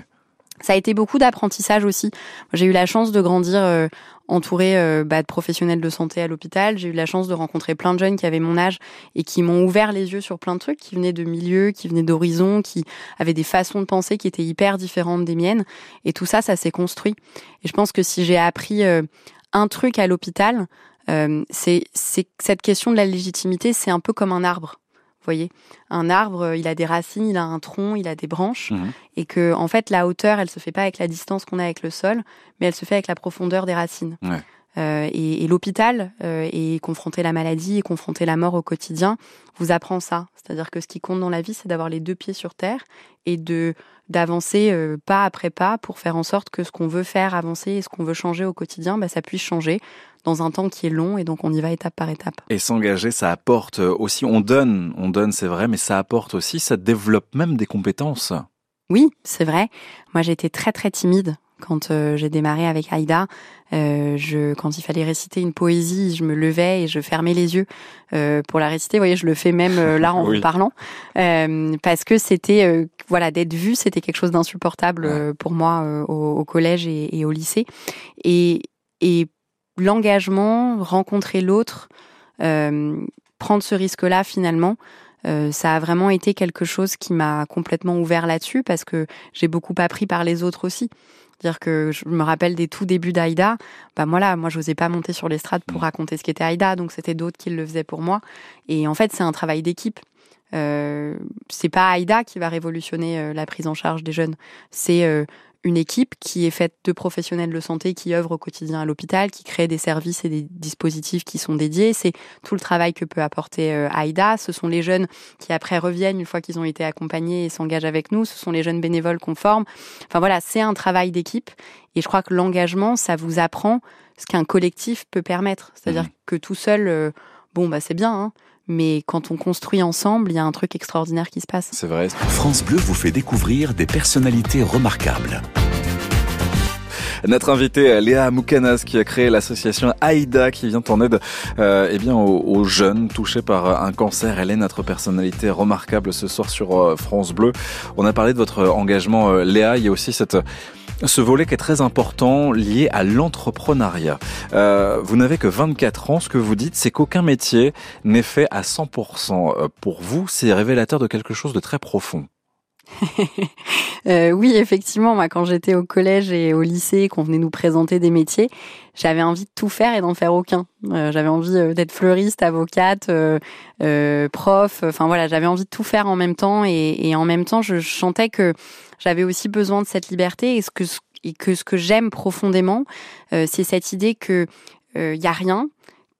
ça a été beaucoup d'apprentissage aussi. J'ai eu la chance de grandir euh, entourée euh, bah, de professionnels de santé à l'hôpital. J'ai eu la chance de rencontrer plein de jeunes qui avaient mon âge et qui m'ont ouvert les yeux sur plein de trucs, qui venaient de milieux, qui venaient d'horizons, qui avaient des façons de penser qui étaient hyper différentes des miennes. Et tout ça, ça s'est construit. Et je pense que si j'ai appris euh, un truc à l'hôpital, c'est cette question de la légitimité, c'est un peu comme un arbre voyez, un arbre, euh, il a des racines, il a un tronc, il a des branches, mhm. et que en fait la hauteur, elle se fait pas avec la distance qu'on a avec le sol, mais elle se fait avec la profondeur des racines. Euh, et, l'hôpital euh, et confronter la maladie et confronter la mort au quotidien vous apprend ça. C'est-à-dire que ce qui compte dans la vie, c'est d'avoir les deux pieds sur terre et de d'avancer pas après pas pour faire en sorte que ce qu'on veut faire avancer et ce qu'on veut changer au quotidien, bah, ça puisse changer dans un temps qui est long et donc on y va étape par étape. Et s'engager, ça apporte aussi, on donne, on donne, c'est vrai, mais ça apporte aussi, ça développe même des compétences. Oui, c'est vrai. Moi, j'étais très très timide quand euh, j'ai démarré avec Aïda. Euh, je, quand il fallait réciter une poésie, je me levais et je fermais les yeux euh, pour la réciter. Vous voyez, je le fais même euh, là en *laughs* vous parlant, euh, parce que c'était, euh, voilà, d'être vu, c'était quelque chose d'insupportable pour moi au, au, collège et, et, au lycée. Et, et l'engagement, rencontrer l'autre, euh, prendre ce risque-là finalement, euh, ça a vraiment été quelque chose qui m'a complètement ouvert là-dessus parce que j'ai beaucoup appris par les autres aussi. Dire que je me rappelle des tout débuts d'Aïda, bah moi là, moi je n'osais pas monter sur l'estrade pour mmh. raconter ce qu'était Aïda, donc c'était d'autres qui le faisaient pour moi. Et en fait, c'est un travail d'équipe. Euh, c'est pas Aïda qui va révolutionner euh, la prise en charge des jeunes, c'est euh, une équipe qui est faite de professionnels de santé qui œuvrent au quotidien à l'hôpital, qui créent des services et des dispositifs qui sont dédiés. C'est tout le travail que peut apporter euh, AIDA. Ce sont les jeunes qui après reviennent une fois qu'ils ont été accompagnés et s'engagent avec nous. Ce sont les jeunes bénévoles qu'on forme. Enfin voilà, c'est un travail d'équipe. Et je crois que l'engagement, ça vous apprend ce qu'un collectif peut permettre. C'est-à-dire mmh. que tout seul, euh, bon, bah c'est bien, hein, mais quand on construit ensemble, il y a un truc extraordinaire qui se passe. C'est vrai. France Bleu vous fait découvrir des personnalités remarquables. Notre invitée Léa Moukanas qui a créé l'association AIDA qui vient en aide euh, eh bien aux, jeunes touchés par un cancer. Elle est notre personnalité remarquable ce soir sur euh, France Bleu. On a parlé de votre engagement euh, Léa, il y a aussi cette ce volet qui est très important lié à l'entrepreneuriat. Euh, vous n'avez que 24 ans, ce que vous dites, c'est qu'aucun métier n'est fait à 100%. Euh, pour vous, c'est révélateur de quelque chose de très profond. *laughs* euh, oui, effectivement, moi, quand j'étais au collège et au lycée, qu'on venait nous présenter des métiers, j'avais envie de tout faire et d'en faire aucun. Euh, j'avais envie euh, d'être fleuriste, avocate, prof. Enfin voilà, j'avais envie de tout faire en même temps et, en même temps, je chantais que j'avais aussi besoin de cette liberté et, ce que ce que j'aime profondément, c'est cette idée que il y a rien,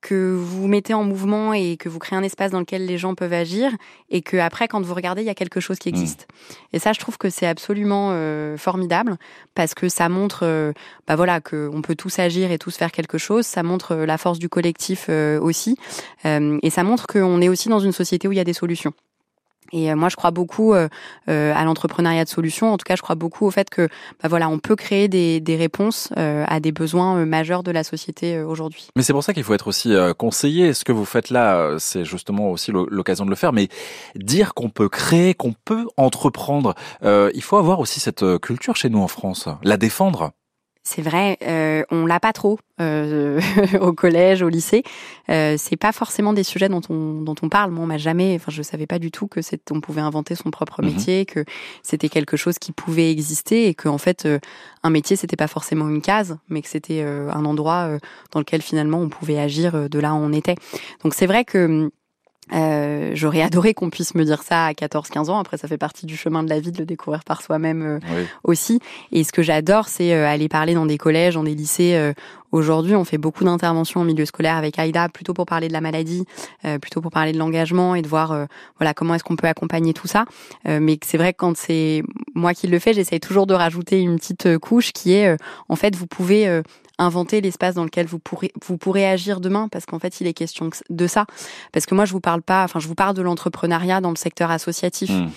que vous mettez en mouvement et que vous créez un espace dans lequel les gens peuvent agir et que après quand vous regardez il y a quelque chose qui mmh. existe. Et ça je trouve que c'est absolument euh, formidable parce que ça montre euh, bah voilà que on peut tous agir et tous faire quelque chose. Ça montre euh, la force du collectif euh, aussi. Et ça montre qu'on est aussi dans une société où il y a des solutions et euh, moi, je crois beaucoup euh, euh, à l'entrepreneuriat de solutions. En tout cas, je crois beaucoup au fait que, bah voilà, on peut créer des, des réponses à des besoins majeurs de la société aujourd'hui. Mais c'est pour ça qu'il faut être aussi conseillé. Ce que vous faites là, c'est justement aussi l'occasion de le faire. Mais dire qu'on peut créer, qu'on peut entreprendre, il faut avoir aussi cette culture chez nous en France, la défendre. C'est vrai, euh, on l'a pas trop euh, *laughs* au collège, au lycée. Euh, c'est pas forcément des sujets dont on dont on parle. Moi, on m'a jamais. Enfin, je savais pas du tout que c'est on pouvait inventer son propre mhm. métier, que c'était quelque chose qui pouvait exister et que en fait, euh, un métier c'était pas forcément une case, mais que c'était euh, un endroit euh, dans lequel finalement on pouvait agir de là où on était. Donc c'est vrai que euh, J'aurais *laughs* adoré qu'on puisse me dire ça à 14-15 ans. Après, ça fait partie du chemin de la vie de le découvrir par soi-même euh, aussi. Et ce que j'adore, c'est euh, aller parler dans des collèges, dans des lycées. Aujourd'hui, on fait beaucoup d'interventions en milieu scolaire avec AIDA, plutôt pour parler de la maladie, plutôt pour parler de l'engagement et de voir voilà comment est-ce qu'on peut accompagner tout ça. mais c'est vrai que quand c'est moi qui le fais, j'essaye toujours de rajouter une petite couche qui est en fait, vous pouvez inventer l'espace dans lequel vous pourrez, vous pourrez agir demain, parce qu'en fait, il est question de ça. Parce que moi, je vous parle pas, enfin, je vous parle de l'entrepreneuriat dans le secteur associatif. Mmh.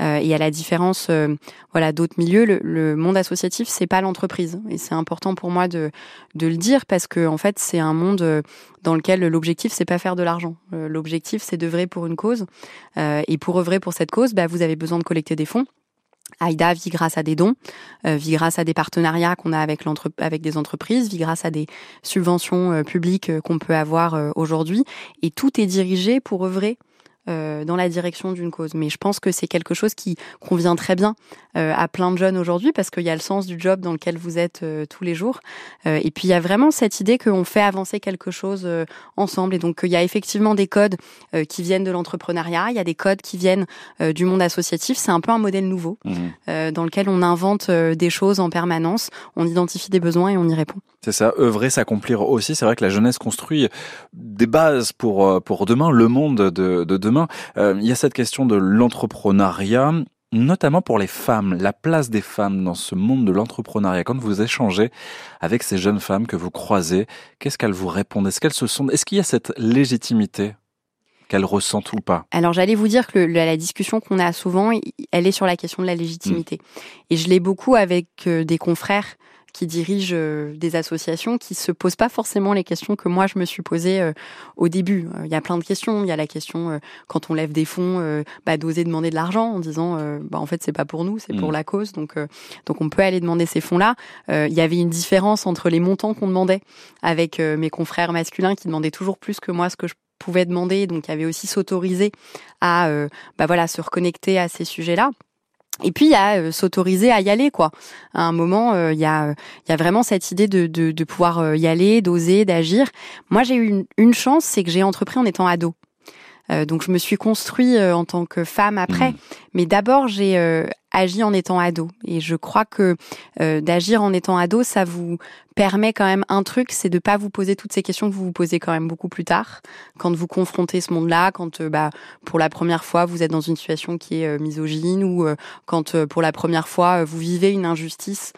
Euh, et à la différence, euh, voilà, d'autres milieux, le, le, monde associatif, c'est pas l'entreprise. Et c'est important pour moi de, de le dire parce que en fait, c'est un monde euh, dans lequel l'objectif c'est pas faire de l'argent. Euh, l'objectif c'est d'œuvrer pour une cause. et pour œuvrer pour cette cause, bah, vous avez besoin de collecter des fonds. Aïda vit grâce à des dons, vit grâce à des partenariats qu'on a avec, avec des entreprises, vit grâce à des subventions publiques qu'on peut avoir aujourd'hui. Et tout est dirigé pour œuvrer euh, dans la direction d'une cause. Mais je pense que c'est quelque chose qui convient très bien euh, à plein de jeunes aujourd'hui parce qu'il y a le sens du job dans lequel vous êtes euh, tous les jours. et puis il y a vraiment cette idée qu'on fait avancer quelque chose ensemble. Et donc il y a effectivement des codes qui viennent de l'entrepreneuriat, il y a des codes qui viennent du monde associatif. C'est un peu un modèle nouveau mmh. dans lequel on invente des choses en permanence, on identifie des besoins et on y répond. C'est ça, œuvrer, s'accomplir aussi. C'est vrai que la jeunesse construit des bases pour pour demain, le monde de, de demain euh, il y a cette question de l'entrepreneuriat notamment pour les femmes, la place des femmes dans ce monde de l'entrepreneuriat. Quand vous échangez avec ces jeunes femmes que vous croisez, qu'est-ce qu'elles vous répondent? Est-ce qu'elles se sont Est-ce qu'il y a cette légitimité qu'elles ressentent ou pas? Alors j'allais vous dire que la discussion qu'on a souvent, elle est sur la question de la légitimité. Hmm. Et je l'ai beaucoup avec euh, des confrères qui dirigent euh, des associations qui se posent pas forcément les questions que moi je me suis posées euh, au début. Euh, il y a plein de questions. Il y a la question quand on lève des fonds, bah, d'oser demander de l'argent en disant bah, en fait c'est pas pour nous, c'est pour mm. la cause. Donc donc on peut aller demander ces fonds-là. il y avait une différence entre les montants qu'on demandait avec mes confrères masculins qui demandaient toujours plus que moi ce que je pouvais demander. Donc il y avait aussi s'autoriser à bah voilà se reconnecter à ces sujets-là. Et puis il y a euh, s'autoriser à y aller quoi. À un moment, euh, il y a il y a vraiment cette idée de de, de pouvoir euh, y aller, d'oser, d'agir. Moi, j'ai eu une, une chance, c'est que j'ai entrepris en étant ado. Donc je me suis construit en tant que femme après, mmh. mais d'abord j'ai agi en étant ado. Et je crois que euh, d'agir en étant ado, ça vous permet quand même un truc, c'est de pas vous poser toutes ces questions que vous vous posez quand même beaucoup plus tard, quand vous confrontez ce monde-là, quand euh, bah pour la première fois vous êtes dans une situation qui est euh, misogyne ou quand pour la première fois vous vivez une injustice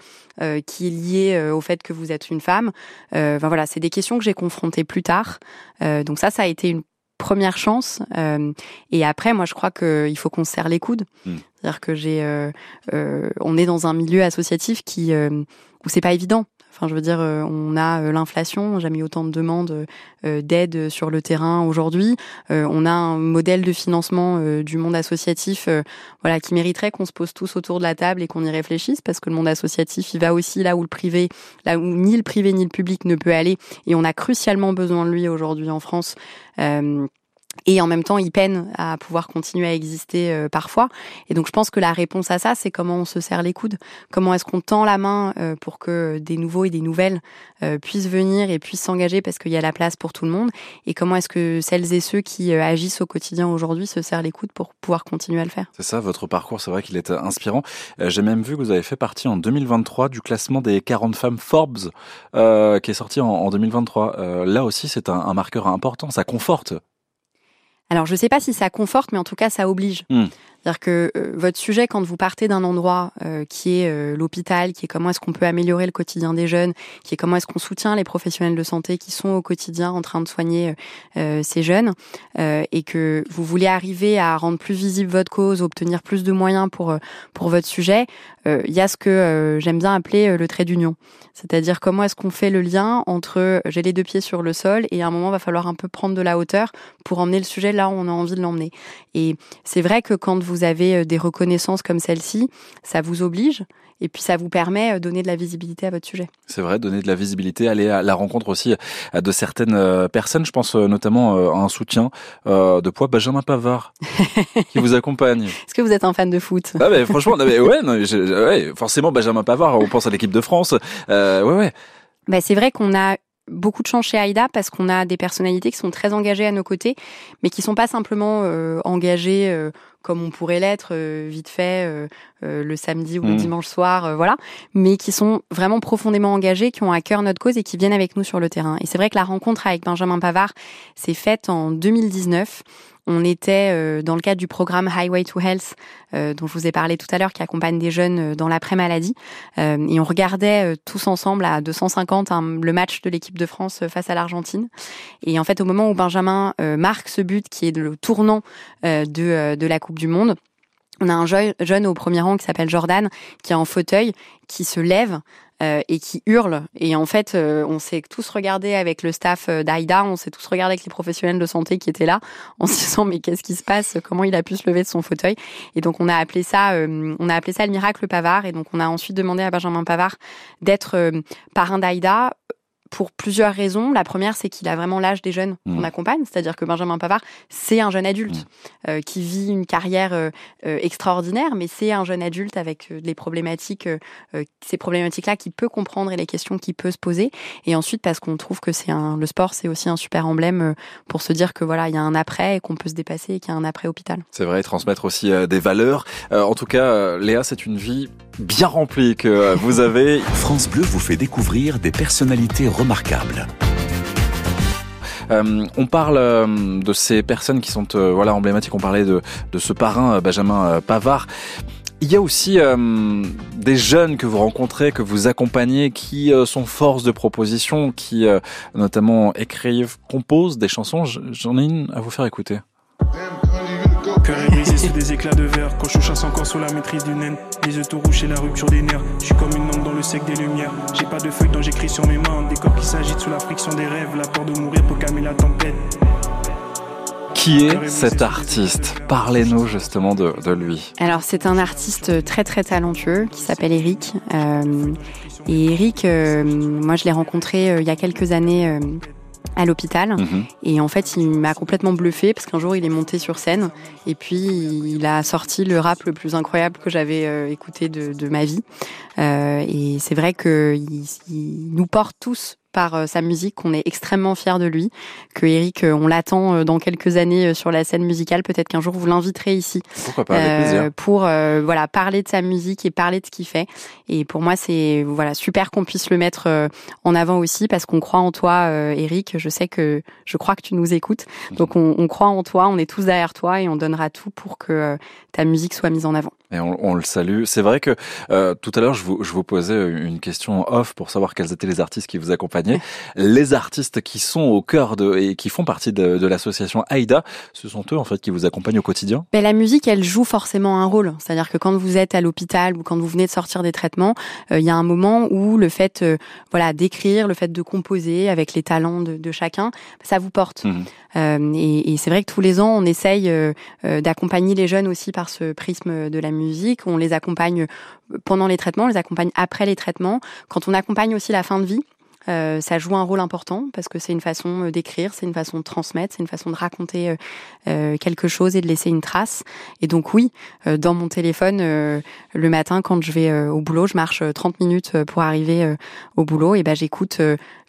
qui est liée au fait que vous êtes une femme. Enfin voilà, c'est des questions que j'ai confrontées plus tard. donc ça, ça a été une première chance. Euh, et après, moi, je crois qu'il faut qu'on se serre les coudes. Hmm. C'est-à-dire que j'ai, euh, euh, on est dans un milieu associatif qui où c'est pas évident. Enfin, je veux dire, euh, on a euh, l'inflation, jamais autant de demandes euh, d'aide sur le terrain aujourd'hui. on a un modèle de financement du monde associatif, voilà, qui mériterait qu'on se pose tous autour de la table et qu'on y réfléchisse, parce que le monde associatif, il va aussi là où le privé, là où ni le privé ni le public ne peut aller, et on a crucialement besoin de lui aujourd'hui en France. Et en même temps, ils peinent à pouvoir continuer à exister euh, parfois. Et donc, je pense que la réponse à ça, c'est comment on se serre les coudes. Comment est-ce qu'on tend la main euh, pour que des nouveaux et des nouvelles euh, puissent venir et puissent s'engager parce qu'il y a la place pour tout le monde? Et comment est-ce que celles et ceux qui agissent au quotidien aujourd'hui se serrent les coudes pour pouvoir continuer à le faire? C'est ça, votre parcours, c'est vrai qu'il est inspirant. J'ai même vu que vous avez fait partie en 2023 du classement des 40 femmes Forbes qui est sorti en, 2023. là aussi, c'est un marqueur important. Ça conforte alors, je ne sais pas si ça conforte, mais en tout cas, ça oblige. Hmm. C'est-à-dire que euh, votre sujet, quand vous partez d'un endroit euh, qui est euh, l'hôpital, qui est comment est-ce qu'on peut améliorer le quotidien des jeunes, qui est comment est-ce qu'on soutient les professionnels de santé qui sont au quotidien en train de soigner ces jeunes, et que vous voulez arriver à rendre plus visible votre cause, obtenir plus de moyens pour pour votre sujet, il y a ce que j'aime bien appeler le trait d'union. C'est-à-dire comment est-ce qu'on fait le lien entre j'ai les deux pieds sur le sol et à un moment va falloir un peu prendre de la hauteur pour emmener le sujet là où on a envie de l'emmener. Et c'est vrai que quand vous avez euh, des reconnaissances comme celle-ci, ça vous oblige et puis ça vous permet de donner de la visibilité à votre sujet. C'est vrai, donner de la visibilité, aller à la rencontre aussi de certaines euh, personnes. Je pense euh, notamment à un soutien de poids Benjamin Pavard *laughs* qui vous accompagne. Est-ce que vous êtes un fan de foot? Ah mais Franchement, ouais, ouais, forcément Benjamin Pavard. On pense à l'équipe de France. ouais, ouais. Bah, c'est vrai qu'on a beaucoup de chance chez Aïda parce qu'on a des personnalités qui sont très engagées à nos côtés, mais qui sont pas simplement euh, engagées euh, comme on pourrait l'être euh, vite fait le samedi ou le mmh. dimanche soir, voilà, mais qui sont vraiment profondément engagées, qui ont à cœur notre cause et qui viennent avec nous sur le terrain. Et c'est vrai que la rencontre avec Benjamin Pavard s'est faite en 2019 on était euh, dans le cadre du programme Highway to Health, euh, dont je vous ai parlé tout à l'heure, qui accompagne des jeunes euh, dans l'après-maladie. et on regardait tous ensemble à 250 le match de l'équipe de France face à l'Argentine. Et en fait, au moment où Benjamin marque ce but, qui est le tournant de, de la Coupe du Monde, on a un jeune au premier rang qui s'appelle Jordan, qui est en fauteuil, qui se lève et qui hurle. Et en fait, on s'est tous regardé avec le staff d'Aïda, on s'est tous regardé avec les professionnels de santé qui étaient là, *laughs* en se disant mais qu'est-ce qui se passe? Comment il a pu se lever de son fauteuil? Et donc on a appelé ça, on a appelé ça le miracle Pavard. Et donc on a ensuite demandé à Benjamin Pavard d'être parrain d'Aïda pour plusieurs raisons. La première, c'est qu'il a vraiment l'âge des jeunes qu'on mmh. accompagne, c'est-à-dire que Benjamin Pavard, c'est un jeune adulte mmh. euh, qui vit une carrière euh, euh, extraordinaire, mais c'est un jeune adulte avec les problématiques, ces problématiques-là qu'il peut comprendre et les questions qu'il peut se poser. Et ensuite, parce qu'on trouve que c'est un, le sport, c'est aussi un super emblème pour se dire que voilà, il y a un après et qu'on peut se dépasser et qu'il y a un après hôpital. C'est vrai, transmettre aussi des valeurs. en tout cas, Léa, c'est une vie bien remplie que vous avez. France Bleu vous fait découvrir des personnalités remarquable. Euh, on parle euh, de ces personnes qui sont euh, voilà emblématiques. On parlait de, de ce parrain Benjamin Pavard. Il y a aussi des jeunes que vous rencontrez, que vous accompagnez, qui sont force de proposition, qui notamment écrivent, composent des chansons. J'en ai une à vous faire écouter. Brisé sous des éclats de verre. Quand je chasse encore sous la maîtrise d'une naine. Les yeux tout rouges et la rupture des nerfs. Je suis comme une ombre dans le sec des lumières. J'ai pas de feuilles dont j'écris sur mes mains. Des corps qui s'agitent sous la friction des rêves. La peur de mourir pour calmer la tempête. Qui est cet artiste Parlez-nous justement de, lui. Alors c'est un artiste très très talentueux qui s'appelle Eric. Euh, et Eric, euh, moi je l'ai rencontré euh, il y a quelques années à l'hôpital. Mhm. Et en fait, il m'a complètement bluffé parce qu'un jour, il est monté sur scène et puis il a sorti le rap le plus incroyable que j'avais euh, écouté de, de, ma vie. Euh, et c'est vrai qu'il il nous porte tous par euh, sa musique, qu'on est extrêmement fier de lui, que Eric, euh, on l'attend euh, dans quelques années sur la scène musicale. Peut-être qu'un jour vous l'inviterez ici Pourquoi pas, avec pour voilà parler de sa musique et parler de ce qu'il fait. Et pour moi, c'est voilà super qu'on puisse le mettre en avant aussi parce qu'on croit en toi, Eric. Je sais que je crois que tu nous écoutes, donc on, on croit en toi. On est tous derrière toi et on donnera tout pour que ta musique soit mise en avant. Et on, on le salue. C'est vrai que euh, tout à l'heure, je vous, je vous posais une question off pour savoir quels étaient les artistes qui vous accompagnaient. *laughs* Les artistes qui sont au cœur de et qui font partie de, de l'association AIDA, ce sont eux en fait qui vous accompagnent au quotidien? Mais la musique, elle joue forcément un rôle. C'est-à-dire que quand vous êtes à l'hôpital ou quand vous venez de sortir des traitements, euh, il y a un moment où le fait, euh, voilà, d'écrire, le fait de composer avec les talents de, de chacun, ça vous porte. Mmh. Euh, et, et c'est vrai que tous les ans, on essaye d'accompagner les jeunes aussi par ce prisme de la musique. On les accompagne pendant les traitements, on les accompagne après les traitements. Quand on accompagne aussi la fin de vie, euh, ça joue un rôle important parce que c'est une façon euh, d'écrire, c'est une façon de transmettre, c'est une façon de raconter euh, euh, quelque chose et de laisser une trace. Et donc oui, dans mon téléphone, le matin quand je vais au boulot, je marche 30 minutes pour arriver au boulot, et ben j'écoute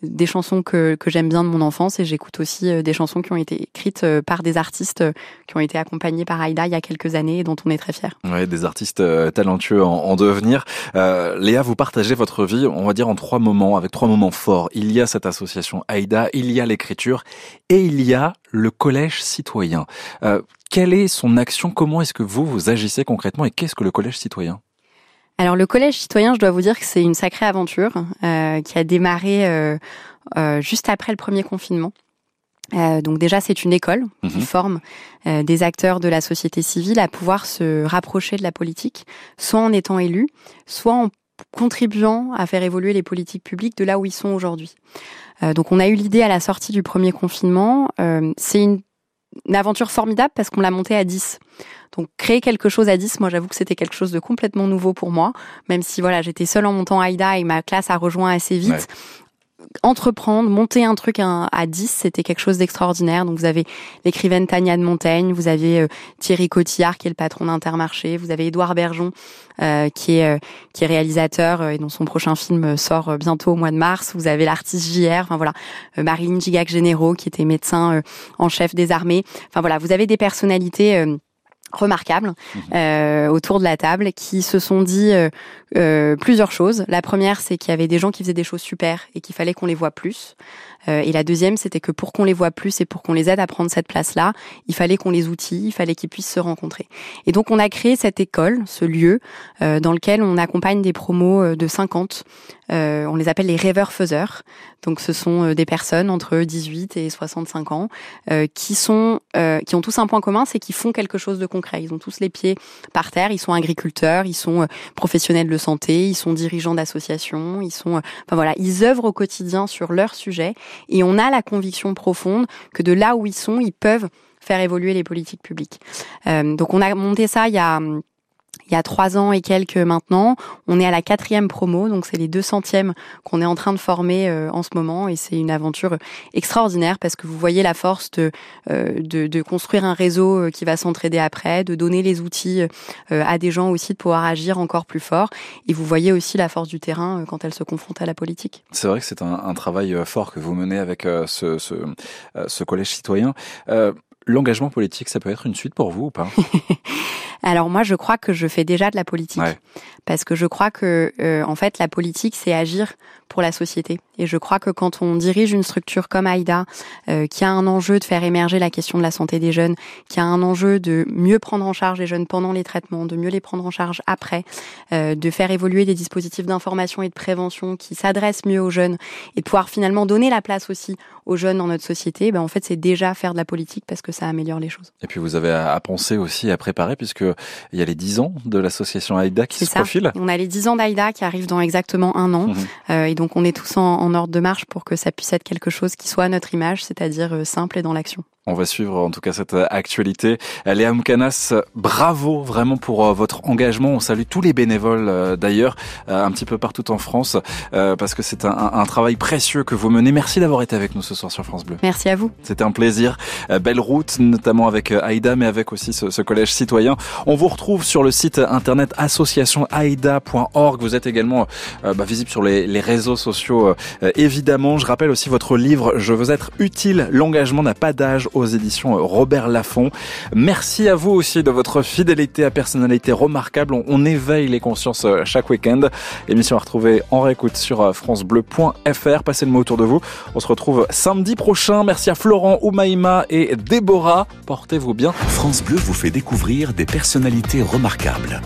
des chansons que, que j'aime bien de mon enfance et j'écoute aussi des chansons qui ont été écrites par des artistes qui ont été accompagnés par Aïda il y a quelques années et dont on est très fiers. Ouais, des artistes talentueux en, en devenir. Léa, vous partagez votre vie, on va dire en trois moments, avec trois moments forts il y a cette association AIDA, il y a l'écriture et il y a le collège citoyen. Euh, quelle est son action? Comment est-ce que vous, vous agissez concrètement et qu'est-ce que le collège citoyen? Alors le collège citoyen, je dois vous dire que c'est une sacrée aventure euh, qui a démarré euh, juste après le premier confinement. donc déjà, c'est une école qui mhm. forme des acteurs de la société civile à pouvoir se rapprocher de la politique, soit en étant élus, soit en contribuant à faire évoluer les politiques publiques de là où ils sont aujourd'hui. Euh, donc on a eu l'idée à la sortie du premier confinement. Euh, c'est une, aventure formidable parce qu'on l'a montée à 10. Donc créer quelque chose à 10, moi j'avoue que c'était quelque chose de complètement nouveau pour moi, même si voilà j'étais seule en montant AIDA et ma classe a rejoint assez vite entreprendre, monter un truc à, 10, c'était quelque chose d'extraordinaire. Donc vous avez l'écrivaine Tania de Montaigne, vous avez euh, Thierry Cotillard qui est le patron d'Intermarché, vous avez Édouard Bergeon euh, qui est euh, qui est réalisateur et dont son prochain film sort bientôt au mois de mars. Vous avez l'artiste JR, enfin voilà, Marilyn Gigac Généraux qui était médecin en chef des armées. Enfin voilà, vous avez des personnalités remarquables mhm. euh, autour de la table qui se sont dit euh, euh, plusieurs choses. La première, c'est qu'il y avait des gens qui faisaient des choses super et qu'il fallait qu'on les voit plus. Euh, et la deuxième, c'était que pour qu'on les voit plus et pour qu'on les aide à prendre cette place-là, il fallait qu'on les outille, il fallait qu'ils puissent se rencontrer. Et donc, on a créé cette école, ce lieu, euh, dans lequel on accompagne des promos euh, de 50. on les appelle les rêveurs-faiseurs. Donc, ce sont des personnes entre 18 et 65 ans qui sont, qui ont tous un point commun, c'est qu'ils font quelque chose de concret. Ils ont tous les pieds par terre. Ils sont agriculteurs, ils sont professionnels de santé, ils sont dirigeants d'associations, ils sont, enfin voilà, ils œuvrent au quotidien sur leur sujet. Et on a la conviction profonde que de là où ils sont, ils peuvent faire évoluer les politiques publiques. donc on a monté ça il y a il y a trois ans et quelques maintenant. On est à la quatrième promo, donc c'est les deux centièmes qu'on est en train de former euh, en ce moment et c'est une aventure extraordinaire parce que vous voyez la force de, euh, de, de, construire un réseau euh, qui va s'entraider après, de donner les outils à des gens aussi de pouvoir agir encore plus fort et vous voyez aussi la force du terrain quand elle se confronte à la politique. C'est vrai que c'est un, un, travail fort que vous menez avec ce, ce, ce collège citoyen. L'engagement politique, ça peut être une suite pour vous ou pas *laughs* Alors moi, je crois que je fais déjà de la politique. Parce que je crois que, euh, en fait, la politique, c'est agir pour la société. Et je crois que quand on dirige une structure comme AIDA, euh, qui a un enjeu de faire émerger la question de la santé des jeunes, qui a un enjeu de mieux prendre en charge les jeunes pendant les traitements, de mieux les prendre en charge après, euh, de faire évoluer des dispositifs d'information et de prévention qui s'adressent mieux aux jeunes, et de pouvoir finalement donner la place aussi aux jeunes dans notre société, ben en fait, c'est déjà faire de la politique parce que ça améliore les choses. Et puis vous avez à penser aussi, à préparer, puisque il y a les 10 ans de l'association AIDA qui se ça. profilent. On a les 10 ans d'AIDA qui arrivent dans exactement un an. Mhm. Euh, et donc on est tous en, en, ordre de marche pour que ça puisse être quelque chose qui soit notre image, c'est-à-dire euh, simple et dans l'action. On va suivre en tout cas cette actualité. Léa Moukanas, bravo vraiment pour euh, votre engagement. On salue tous les bénévoles euh, d'ailleurs, euh, un petit peu partout en France, parce que c'est un, travail précieux que vous menez. Merci d'avoir été avec nous ce soir sur France Bleu. Merci à vous. C'était un plaisir. Belle route, notamment avec Aïda, mais avec aussi ce, collège citoyen. On vous retrouve sur le site internet associationaida.org. Vous êtes également bah, visible sur les, les réseaux sociaux, évidemment. Je rappelle aussi votre livre Je veux être utile. L'engagement n'a pas d'âge aux éditions Robert Laffont. Merci à vous aussi de votre fidélité à personnalité remarquable. On, éveille les consciences euh, chaque week-end. Émission à retrouver en réécoute sur euh, francebleu.fr. Passez le mot autour de vous. On se retrouve samedi prochain. Merci à Florent, Oumaïma et Déborah. Portez-vous bien. France Bleu vous fait découvrir des personnalités remarquables.